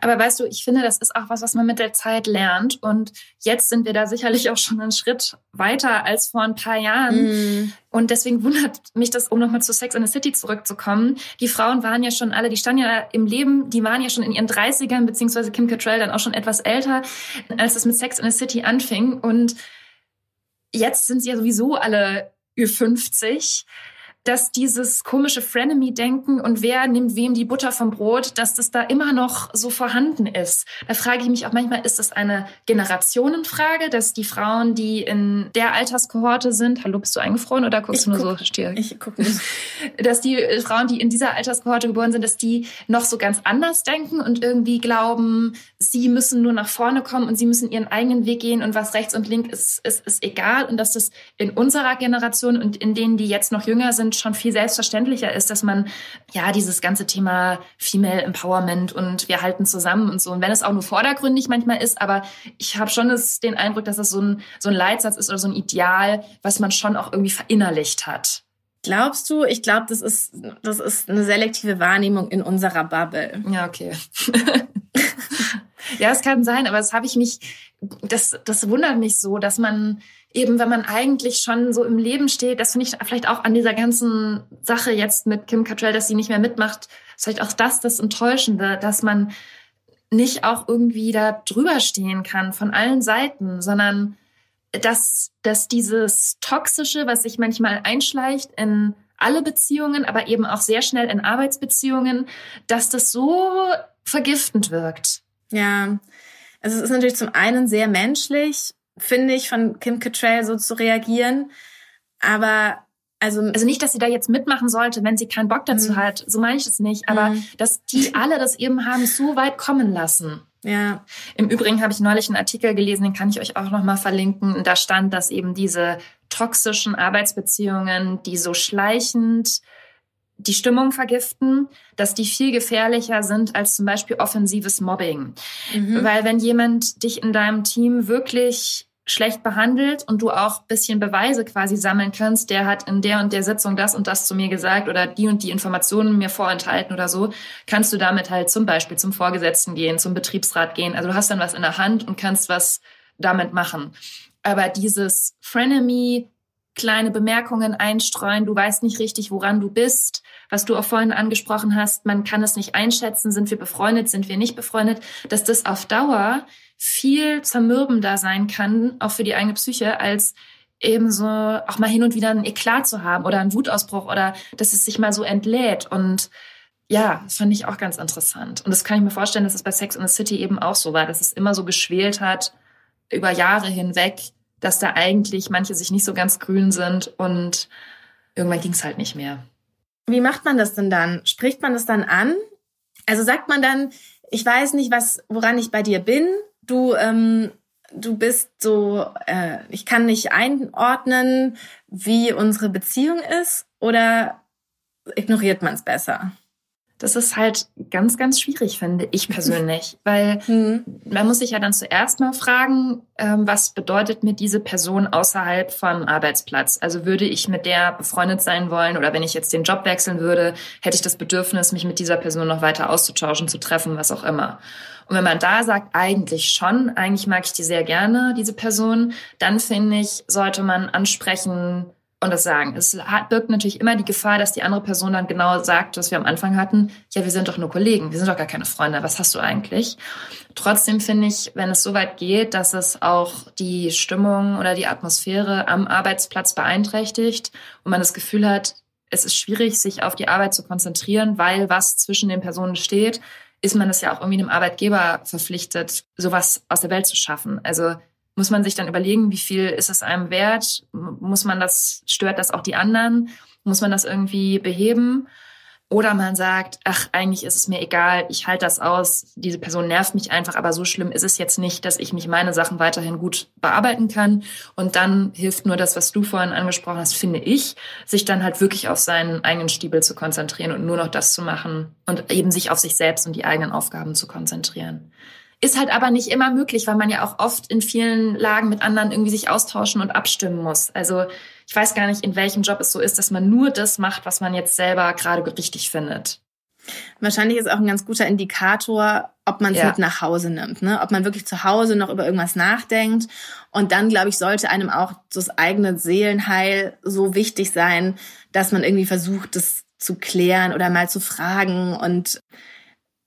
Aber weißt du, ich finde, das ist auch was, was man mit der Zeit lernt. Und jetzt sind wir da sicherlich auch schon einen Schritt weiter als vor ein paar Jahren. Mm. Und deswegen wundert mich das, um nochmal zu Sex in the City zurückzukommen. Die Frauen waren ja schon alle, die standen ja im Leben, die waren ja schon in ihren 30ern, beziehungsweise Kim Cattrall dann auch schon etwas älter, als es mit Sex in the City anfing. Und jetzt sind sie ja sowieso alle Ü50 dass dieses komische Frenemy-Denken und wer nimmt wem die Butter vom Brot, dass das da immer noch so vorhanden ist. Da frage ich mich auch manchmal, ist das eine Generationenfrage, dass die Frauen, die in der Alterskohorte sind, hallo, bist du eingefroren oder guckst ich du nur guck, so stier? Ich gucke nicht. Dass die Frauen, die in dieser Alterskohorte geboren sind, dass die noch so ganz anders denken und irgendwie glauben, sie müssen nur nach vorne kommen und sie müssen ihren eigenen Weg gehen und was rechts und links ist, ist, ist egal und dass das in unserer Generation und in denen, die jetzt noch jünger sind, schon viel selbstverständlicher ist, dass man ja dieses ganze Thema Female Empowerment und wir halten zusammen und so. Und wenn es auch nur vordergründig manchmal ist, aber ich habe schon das, den Eindruck, dass es so ein, so ein Leitsatz ist oder so ein Ideal, was man schon auch irgendwie verinnerlicht hat. Glaubst du? Ich glaube, das ist, das ist eine selektive Wahrnehmung in unserer Bubble. Ja, okay. ja, es kann sein, aber das habe ich mich, das, das wundert mich so, dass man eben, wenn man eigentlich schon so im Leben steht, das finde ich vielleicht auch an dieser ganzen Sache jetzt mit Kim Cattrall, dass sie nicht mehr mitmacht, vielleicht auch das das Enttäuschende, dass man nicht auch irgendwie da drüber stehen kann von allen Seiten, sondern dass, dass dieses Toxische, was sich manchmal einschleicht in alle Beziehungen, aber eben auch sehr schnell in Arbeitsbeziehungen, dass das so vergiftend wirkt. Ja, also es ist natürlich zum einen sehr menschlich finde ich, von Kim Cattrall so zu reagieren. Aber also, also nicht, dass sie da jetzt mitmachen sollte, wenn sie keinen Bock dazu mhm. hat. So meine ich es nicht. Aber mhm. dass die alle das eben haben so weit kommen lassen. Ja. Im Übrigen habe ich neulich einen Artikel gelesen, den kann ich euch auch nochmal verlinken. Da stand, dass eben diese toxischen Arbeitsbeziehungen, die so schleichend die Stimmung vergiften, dass die viel gefährlicher sind als zum Beispiel offensives Mobbing. Mhm. Weil wenn jemand dich in deinem Team wirklich schlecht behandelt und du auch bisschen Beweise quasi sammeln kannst, der hat in der und der Sitzung das und das zu mir gesagt oder die und die Informationen mir vorenthalten oder so, kannst du damit halt zum Beispiel zum Vorgesetzten gehen, zum Betriebsrat gehen. Also du hast dann was in der Hand und kannst was damit machen. Aber dieses Frenemy, kleine Bemerkungen einstreuen, du weißt nicht richtig, woran du bist, was du auch vorhin angesprochen hast, man kann es nicht einschätzen, sind wir befreundet, sind wir nicht befreundet, dass das auf Dauer viel zermürbender sein kann, auch für die eigene Psyche, als eben so auch mal hin und wieder ein Eklat zu haben oder einen Wutausbruch oder dass es sich mal so entlädt. Und ja, das fand ich auch ganz interessant. Und das kann ich mir vorstellen, dass es bei Sex in the City eben auch so war, dass es immer so geschwelt hat, über Jahre hinweg, dass da eigentlich manche sich nicht so ganz grün sind und irgendwann ging es halt nicht mehr. Wie macht man das denn dann? Spricht man das dann an? Also sagt man dann, ich weiß nicht, was, woran ich bei dir bin. Du, ähm, du bist so, äh, ich kann nicht einordnen, wie unsere Beziehung ist, oder ignoriert man es besser? Das ist halt ganz, ganz schwierig, finde ich persönlich, weil mhm. man muss sich ja dann zuerst mal fragen, ähm, was bedeutet mir diese Person außerhalb vom Arbeitsplatz? Also würde ich mit der befreundet sein wollen oder wenn ich jetzt den Job wechseln würde, hätte ich das Bedürfnis, mich mit dieser Person noch weiter auszutauschen, zu treffen, was auch immer. Und wenn man da sagt, eigentlich schon, eigentlich mag ich die sehr gerne, diese Person, dann finde ich, sollte man ansprechen, und das sagen. Es birgt natürlich immer die Gefahr, dass die andere Person dann genau sagt, was wir am Anfang hatten, ja, wir sind doch nur Kollegen, wir sind doch gar keine Freunde, was hast du eigentlich? Trotzdem finde ich, wenn es so weit geht, dass es auch die Stimmung oder die Atmosphäre am Arbeitsplatz beeinträchtigt und man das Gefühl hat, es ist schwierig, sich auf die Arbeit zu konzentrieren, weil was zwischen den Personen steht, ist man es ja auch irgendwie einem Arbeitgeber verpflichtet, sowas aus der Welt zu schaffen. Also muss man sich dann überlegen, wie viel ist es einem wert? Muss man das, stört das auch die anderen? Muss man das irgendwie beheben? Oder man sagt, ach, eigentlich ist es mir egal, ich halte das aus, diese Person nervt mich einfach, aber so schlimm ist es jetzt nicht, dass ich mich meine Sachen weiterhin gut bearbeiten kann. Und dann hilft nur das, was du vorhin angesprochen hast, finde ich, sich dann halt wirklich auf seinen eigenen Stiebel zu konzentrieren und nur noch das zu machen und eben sich auf sich selbst und die eigenen Aufgaben zu konzentrieren. Ist halt aber nicht immer möglich, weil man ja auch oft in vielen Lagen mit anderen irgendwie sich austauschen und abstimmen muss. Also ich weiß gar nicht, in welchem Job es so ist, dass man nur das macht, was man jetzt selber gerade richtig findet. Wahrscheinlich ist auch ein ganz guter Indikator, ob man es ja. mit nach Hause nimmt, ne? ob man wirklich zu Hause noch über irgendwas nachdenkt. Und dann, glaube ich, sollte einem auch das eigene Seelenheil so wichtig sein, dass man irgendwie versucht, das zu klären oder mal zu fragen. Und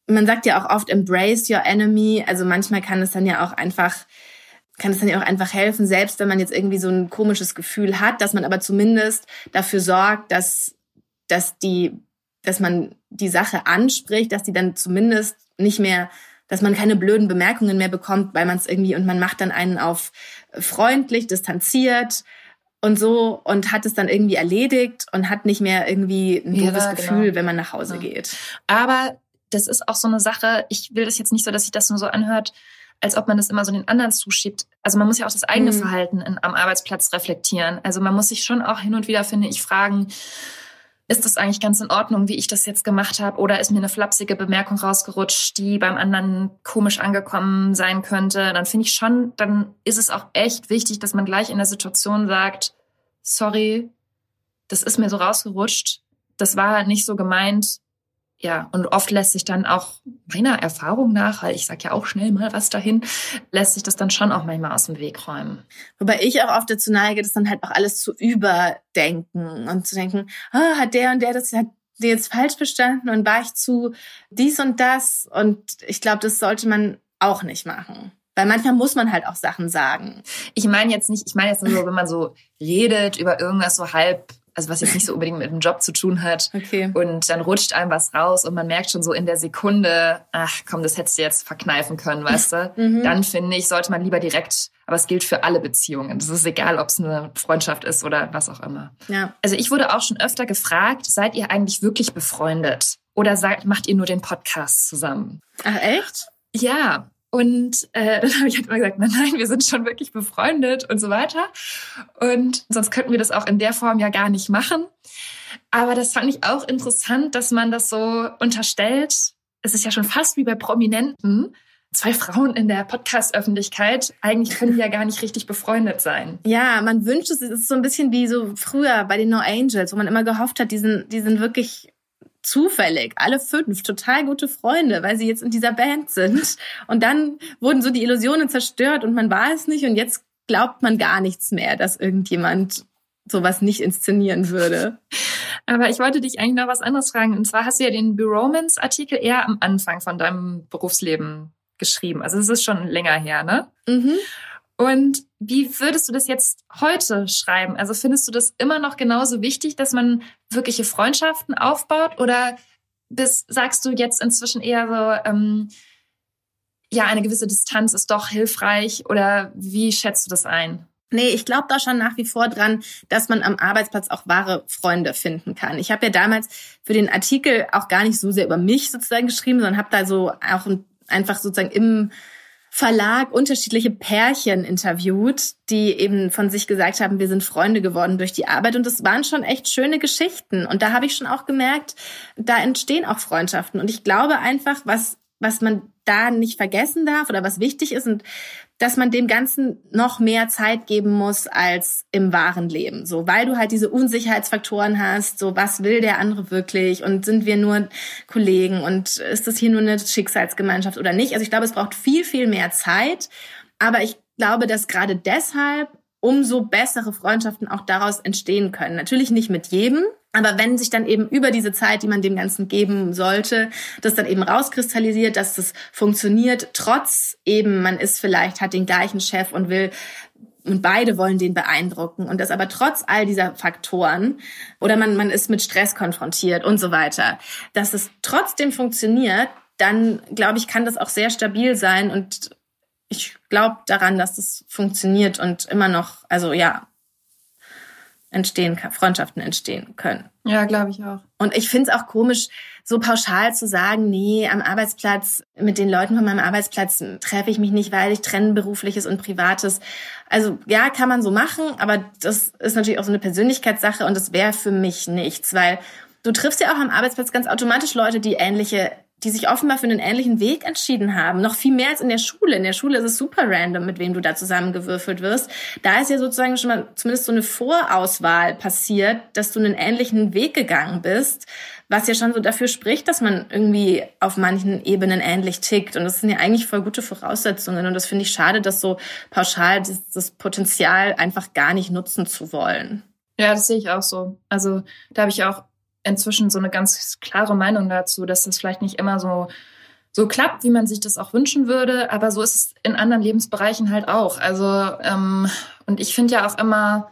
man sagt ja auch oft, embrace your enemy. Also manchmal kann es dann ja auch einfach kann es dann ja auch einfach helfen, selbst wenn man jetzt irgendwie so ein komisches Gefühl hat, dass man aber zumindest dafür sorgt, dass, dass die, dass man die Sache anspricht, dass die dann zumindest nicht mehr, dass man keine blöden Bemerkungen mehr bekommt, weil man es irgendwie und man macht dann einen auf freundlich, distanziert und so und hat es dann irgendwie erledigt und hat nicht mehr irgendwie ein doofes ja, Gefühl, genau. wenn man nach Hause ja. geht. Aber das ist auch so eine Sache, ich will das jetzt nicht so, dass sich das nur so anhört, als ob man das immer so den anderen zuschiebt. Also man muss ja auch das eigene mhm. Verhalten in, am Arbeitsplatz reflektieren. Also man muss sich schon auch hin und wieder, finde ich, fragen, ist das eigentlich ganz in Ordnung, wie ich das jetzt gemacht habe? Oder ist mir eine flapsige Bemerkung rausgerutscht, die beim anderen komisch angekommen sein könnte? Dann finde ich schon, dann ist es auch echt wichtig, dass man gleich in der Situation sagt, sorry, das ist mir so rausgerutscht. Das war nicht so gemeint ja, und oft lässt sich dann auch meiner Erfahrung nach, weil ich sag ja auch schnell mal was dahin, lässt sich das dann schon auch manchmal aus dem Weg räumen. Wobei ich auch oft dazu neige, das dann halt auch alles zu überdenken und zu denken, oh, hat der und der das hat der jetzt falsch verstanden und war ich zu dies und das und ich glaube, das sollte man auch nicht machen. Weil manchmal muss man halt auch Sachen sagen. Ich meine jetzt nicht, ich meine jetzt nur, wenn man so redet über irgendwas so halb also was jetzt nicht so unbedingt mit dem Job zu tun hat. Okay. Und dann rutscht einem was raus und man merkt schon so in der Sekunde, ach komm, das hättest du jetzt verkneifen können, weißt du? Mhm. Dann finde ich, sollte man lieber direkt, aber es gilt für alle Beziehungen. Es ist egal, ob es eine Freundschaft ist oder was auch immer. Ja. Also ich wurde auch schon öfter gefragt, seid ihr eigentlich wirklich befreundet? Oder sagt, macht ihr nur den Podcast zusammen? Ach echt? Ja, und äh, dann habe ich halt immer gesagt, nein, nein, wir sind schon wirklich befreundet und so weiter. Und sonst könnten wir das auch in der Form ja gar nicht machen. Aber das fand ich auch interessant, dass man das so unterstellt. Es ist ja schon fast wie bei Prominenten. Zwei Frauen in der Podcast-Öffentlichkeit, eigentlich können die ja gar nicht richtig befreundet sein. Ja, man wünscht es, es ist so ein bisschen wie so früher bei den No Angels, wo man immer gehofft hat, die sind, die sind wirklich zufällig, alle fünf, total gute Freunde, weil sie jetzt in dieser Band sind. Und dann wurden so die Illusionen zerstört und man war es nicht und jetzt glaubt man gar nichts mehr, dass irgendjemand sowas nicht inszenieren würde. Aber ich wollte dich eigentlich noch was anderes fragen. Und zwar hast du ja den Bromance-Artikel eher am Anfang von deinem Berufsleben geschrieben. Also es ist schon länger her, ne? Mhm. Und wie würdest du das jetzt heute schreiben? Also findest du das immer noch genauso wichtig, dass man wirkliche Freundschaften aufbaut? Oder bist, sagst du jetzt inzwischen eher so, ähm, ja, eine gewisse Distanz ist doch hilfreich? Oder wie schätzt du das ein? Nee, ich glaube da schon nach wie vor dran, dass man am Arbeitsplatz auch wahre Freunde finden kann. Ich habe ja damals für den Artikel auch gar nicht so sehr über mich sozusagen geschrieben, sondern habe da so auch einfach sozusagen im Verlag unterschiedliche Pärchen interviewt, die eben von sich gesagt haben, wir sind Freunde geworden durch die Arbeit. Und das waren schon echt schöne Geschichten. Und da habe ich schon auch gemerkt, da entstehen auch Freundschaften. Und ich glaube einfach, was, was man da nicht vergessen darf oder was wichtig ist und dass man dem Ganzen noch mehr Zeit geben muss als im wahren Leben. So, weil du halt diese Unsicherheitsfaktoren hast, so was will der andere wirklich und sind wir nur Kollegen und ist das hier nur eine Schicksalsgemeinschaft oder nicht? Also ich glaube, es braucht viel, viel mehr Zeit. Aber ich glaube, dass gerade deshalb umso bessere Freundschaften auch daraus entstehen können. Natürlich nicht mit jedem, aber wenn sich dann eben über diese Zeit, die man dem Ganzen geben sollte, das dann eben rauskristallisiert, dass das funktioniert, trotz eben, man ist vielleicht, hat den gleichen Chef und will und beide wollen den beeindrucken und das aber trotz all dieser Faktoren oder man, man ist mit Stress konfrontiert und so weiter, dass es trotzdem funktioniert, dann glaube ich, kann das auch sehr stabil sein und ich glaube daran, dass das funktioniert und immer noch, also ja, entstehen Freundschaften entstehen können. Ja, glaube ich auch. Und ich finde es auch komisch, so pauschal zu sagen, nee, am Arbeitsplatz, mit den Leuten von meinem Arbeitsplatz treffe ich mich nicht, weil ich trenne berufliches und privates. Also ja, kann man so machen, aber das ist natürlich auch so eine Persönlichkeitssache und das wäre für mich nichts, weil du triffst ja auch am Arbeitsplatz ganz automatisch Leute, die ähnliche die sich offenbar für einen ähnlichen Weg entschieden haben. Noch viel mehr als in der Schule. In der Schule ist es super random, mit wem du da zusammengewürfelt wirst. Da ist ja sozusagen schon mal zumindest so eine Vorauswahl passiert, dass du einen ähnlichen Weg gegangen bist, was ja schon so dafür spricht, dass man irgendwie auf manchen Ebenen ähnlich tickt. Und das sind ja eigentlich voll gute Voraussetzungen. Und das finde ich schade, dass so pauschal das, das Potenzial einfach gar nicht nutzen zu wollen. Ja, das sehe ich auch so. Also da habe ich auch inzwischen so eine ganz klare Meinung dazu, dass das vielleicht nicht immer so so klappt, wie man sich das auch wünschen würde, aber so ist es in anderen Lebensbereichen halt auch. Also ähm, und ich finde ja auch immer,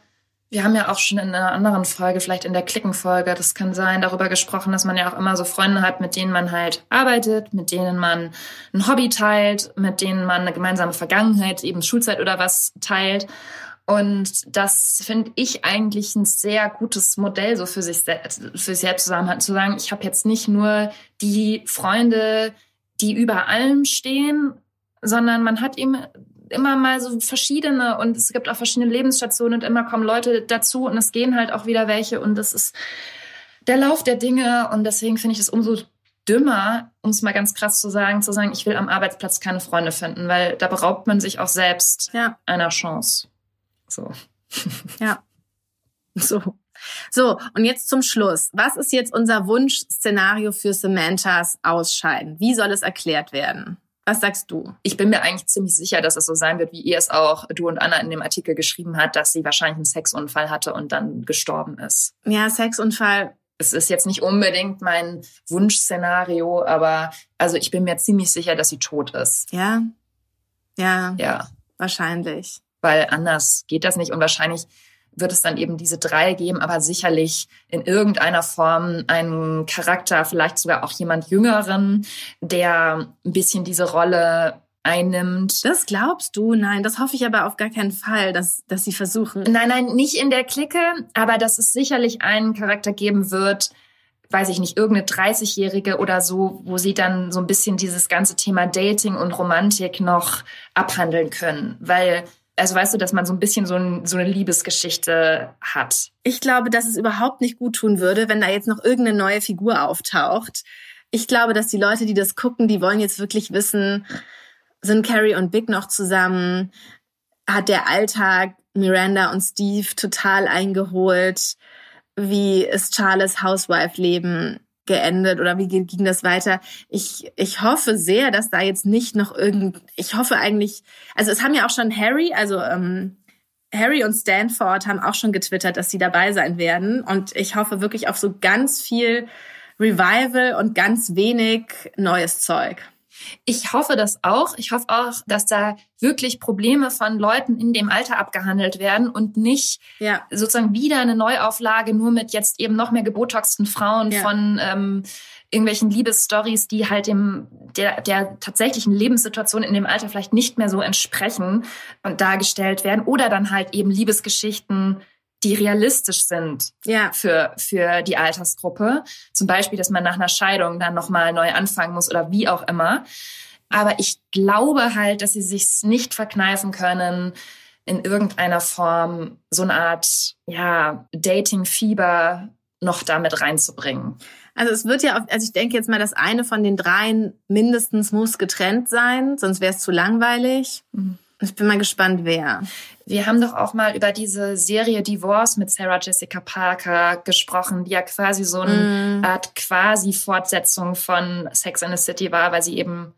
wir haben ja auch schon in einer anderen Folge, vielleicht in der Klickenfolge, das kann sein, darüber gesprochen, dass man ja auch immer so Freunde hat, mit denen man halt arbeitet, mit denen man ein Hobby teilt, mit denen man eine gemeinsame Vergangenheit, eben Schulzeit oder was teilt. Und das finde ich eigentlich ein sehr gutes Modell, so für sich, für sich selbst zusammen zu sagen, ich habe jetzt nicht nur die Freunde, die über allem stehen, sondern man hat eben immer mal so verschiedene und es gibt auch verschiedene Lebensstationen und immer kommen Leute dazu und es gehen halt auch wieder welche und das ist der Lauf der Dinge und deswegen finde ich es umso dümmer, um es mal ganz krass zu sagen, zu sagen, ich will am Arbeitsplatz keine Freunde finden, weil da beraubt man sich auch selbst ja. einer Chance. So. Ja. So. So, und jetzt zum Schluss. Was ist jetzt unser Wunschszenario für Samanthas Ausscheiden? Wie soll es erklärt werden? Was sagst du? Ich bin mir eigentlich ziemlich sicher, dass es so sein wird, wie ihr es auch, du und Anna in dem Artikel geschrieben hat, dass sie wahrscheinlich einen Sexunfall hatte und dann gestorben ist. Ja, Sexunfall. Es ist jetzt nicht unbedingt mein Wunschszenario, aber also ich bin mir ziemlich sicher, dass sie tot ist. Ja. Ja. Ja. Wahrscheinlich weil anders geht das nicht und wahrscheinlich wird es dann eben diese drei geben, aber sicherlich in irgendeiner Form einen Charakter, vielleicht sogar auch jemand Jüngeren, der ein bisschen diese Rolle einnimmt. Das glaubst du? Nein, das hoffe ich aber auf gar keinen Fall, dass, dass sie versuchen. Nein, nein, nicht in der Clique, aber dass es sicherlich einen Charakter geben wird, weiß ich nicht, irgendeine 30-Jährige oder so, wo sie dann so ein bisschen dieses ganze Thema Dating und Romantik noch abhandeln können. Weil also weißt du, dass man so ein bisschen so, ein, so eine Liebesgeschichte hat. Ich glaube, dass es überhaupt nicht gut tun würde, wenn da jetzt noch irgendeine neue Figur auftaucht. Ich glaube, dass die Leute, die das gucken, die wollen jetzt wirklich wissen, sind Carrie und Big noch zusammen? Hat der Alltag Miranda und Steve total eingeholt? Wie ist Charles Housewife-Leben? Geendet oder wie ging das weiter? Ich, ich hoffe sehr, dass da jetzt nicht noch irgend, ich hoffe eigentlich, also es haben ja auch schon Harry, also ähm, Harry und Stanford haben auch schon getwittert, dass sie dabei sein werden und ich hoffe wirklich auf so ganz viel Revival und ganz wenig neues Zeug. Ich hoffe das auch. Ich hoffe auch, dass da wirklich Probleme von Leuten in dem Alter abgehandelt werden und nicht ja. sozusagen wieder eine Neuauflage nur mit jetzt eben noch mehr gebotoxten Frauen ja. von ähm, irgendwelchen Liebesstories, die halt dem der, der tatsächlichen Lebenssituation in dem Alter vielleicht nicht mehr so entsprechen und dargestellt werden oder dann halt eben Liebesgeschichten die realistisch sind ja. für, für die Altersgruppe. Zum Beispiel, dass man nach einer Scheidung dann nochmal neu anfangen muss oder wie auch immer. Aber ich glaube halt, dass sie sich nicht verkneifen können, in irgendeiner Form so eine Art, ja, Dating-Fieber noch damit reinzubringen. Also es wird ja, also ich denke jetzt mal, das eine von den dreien mindestens muss getrennt sein, sonst wäre es zu langweilig. Mhm. Ich bin mal gespannt, wer. Wir haben doch auch mal über diese Serie Divorce mit Sarah Jessica Parker gesprochen, die ja quasi so eine mm. Art quasi Fortsetzung von Sex in the City war, weil sie eben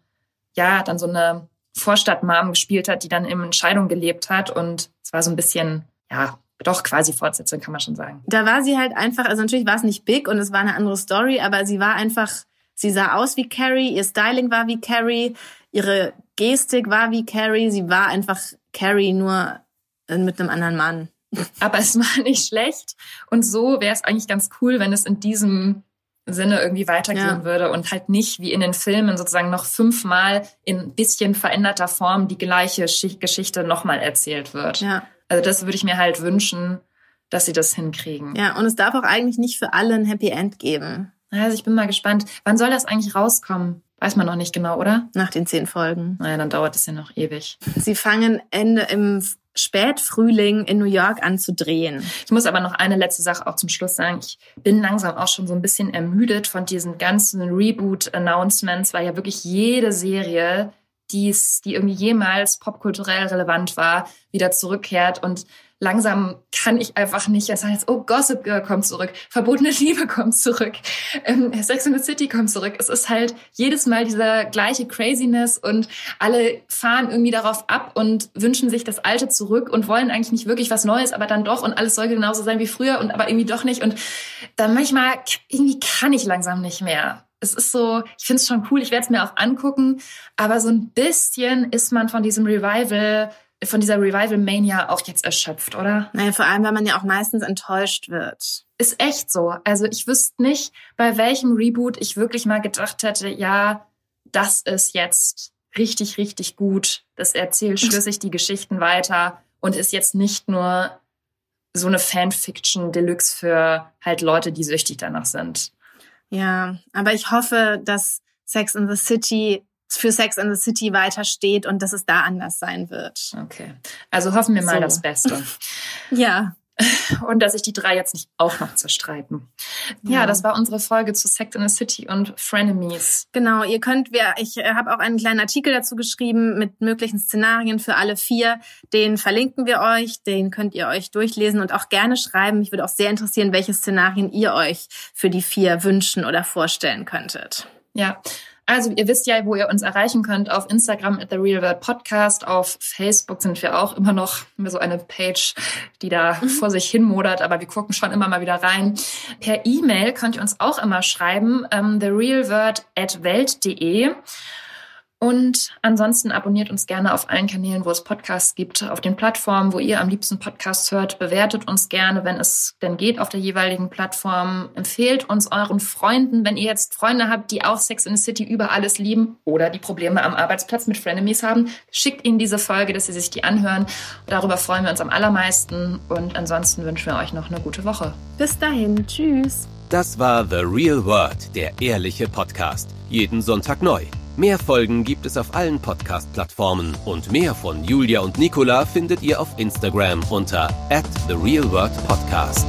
ja dann so eine Vorstadtmam gespielt hat, die dann in Entscheidung gelebt hat und es war so ein bisschen ja doch quasi Fortsetzung kann man schon sagen. Da war sie halt einfach, also natürlich war es nicht big und es war eine andere Story, aber sie war einfach, sie sah aus wie Carrie, ihr Styling war wie Carrie, ihre Gestik war wie Carrie, sie war einfach Carrie nur äh, mit einem anderen Mann. Aber es war nicht schlecht. Und so wäre es eigentlich ganz cool, wenn es in diesem Sinne irgendwie weitergehen ja. würde und halt nicht wie in den Filmen sozusagen noch fünfmal in ein bisschen veränderter Form die gleiche Geschichte nochmal erzählt wird. Ja. Also das würde ich mir halt wünschen, dass sie das hinkriegen. Ja, und es darf auch eigentlich nicht für alle ein Happy End geben. Also ich bin mal gespannt. Wann soll das eigentlich rauskommen? Weiß man noch nicht genau, oder? Nach den zehn Folgen. Naja, dann dauert es ja noch ewig. Sie fangen Ende im Spätfrühling in New York anzudrehen. Ich muss aber noch eine letzte Sache auch zum Schluss sagen. Ich bin langsam auch schon so ein bisschen ermüdet von diesen ganzen Reboot-Announcements, weil ja wirklich jede Serie die's, die irgendwie jemals popkulturell relevant war, wieder zurückkehrt. Und langsam kann ich einfach nicht sagen jetzt, oh, Gossip Girl kommt zurück, verbotene Liebe kommt zurück, ähm, Sex in the City kommt zurück. Es ist halt jedes Mal dieser gleiche Craziness und alle fahren irgendwie darauf ab und wünschen sich das Alte zurück und wollen eigentlich nicht wirklich was Neues, aber dann doch und alles soll genauso sein wie früher und aber irgendwie doch nicht. Und dann manchmal, irgendwie kann ich langsam nicht mehr es ist so, ich finde es schon cool, ich werde es mir auch angucken, aber so ein bisschen ist man von diesem Revival, von dieser Revival-Mania auch jetzt erschöpft, oder? Naja, vor allem, weil man ja auch meistens enttäuscht wird. Ist echt so. Also ich wüsste nicht, bei welchem Reboot ich wirklich mal gedacht hätte, ja, das ist jetzt richtig, richtig gut. Das erzählt schlüssig die Geschichten weiter und ist jetzt nicht nur so eine Fanfiction Deluxe für halt Leute, die süchtig danach sind. Ja, aber ich hoffe, dass Sex in the City für Sex in the City weiter steht und dass es da anders sein wird. Okay. Also hoffen wir mal so. das Beste. ja. Und dass sich die drei jetzt nicht auch noch zerstreiten. Ja, ja das war unsere Folge zu Sex in the City und Frenemies. Genau, ihr könnt, wir, ich habe auch einen kleinen Artikel dazu geschrieben mit möglichen Szenarien für alle vier. Den verlinken wir euch, den könnt ihr euch durchlesen und auch gerne schreiben. Mich würde auch sehr interessieren, welche Szenarien ihr euch für die vier wünschen oder vorstellen könntet. Ja, also ihr wisst ja, wo ihr uns erreichen könnt. Auf Instagram at The Real World Podcast. Auf Facebook sind wir auch immer noch so eine Page, die da mhm. vor sich hin modert, aber wir gucken schon immer mal wieder rein. Per E-Mail könnt ihr uns auch immer schreiben, ähm, therealworld at welt.de. Und ansonsten abonniert uns gerne auf allen Kanälen, wo es Podcasts gibt, auf den Plattformen, wo ihr am liebsten Podcasts hört. Bewertet uns gerne, wenn es denn geht, auf der jeweiligen Plattform. Empfehlt uns euren Freunden, wenn ihr jetzt Freunde habt, die auch Sex in the City über alles lieben oder die Probleme am Arbeitsplatz mit Frenemies haben. Schickt ihnen diese Folge, dass sie sich die anhören. Darüber freuen wir uns am allermeisten. Und ansonsten wünschen wir euch noch eine gute Woche. Bis dahin. Tschüss. Das war The Real World, der ehrliche Podcast. Jeden Sonntag neu. Mehr Folgen gibt es auf allen Podcast-Plattformen und mehr von Julia und Nicola findet ihr auf Instagram unter at The Real World Podcast.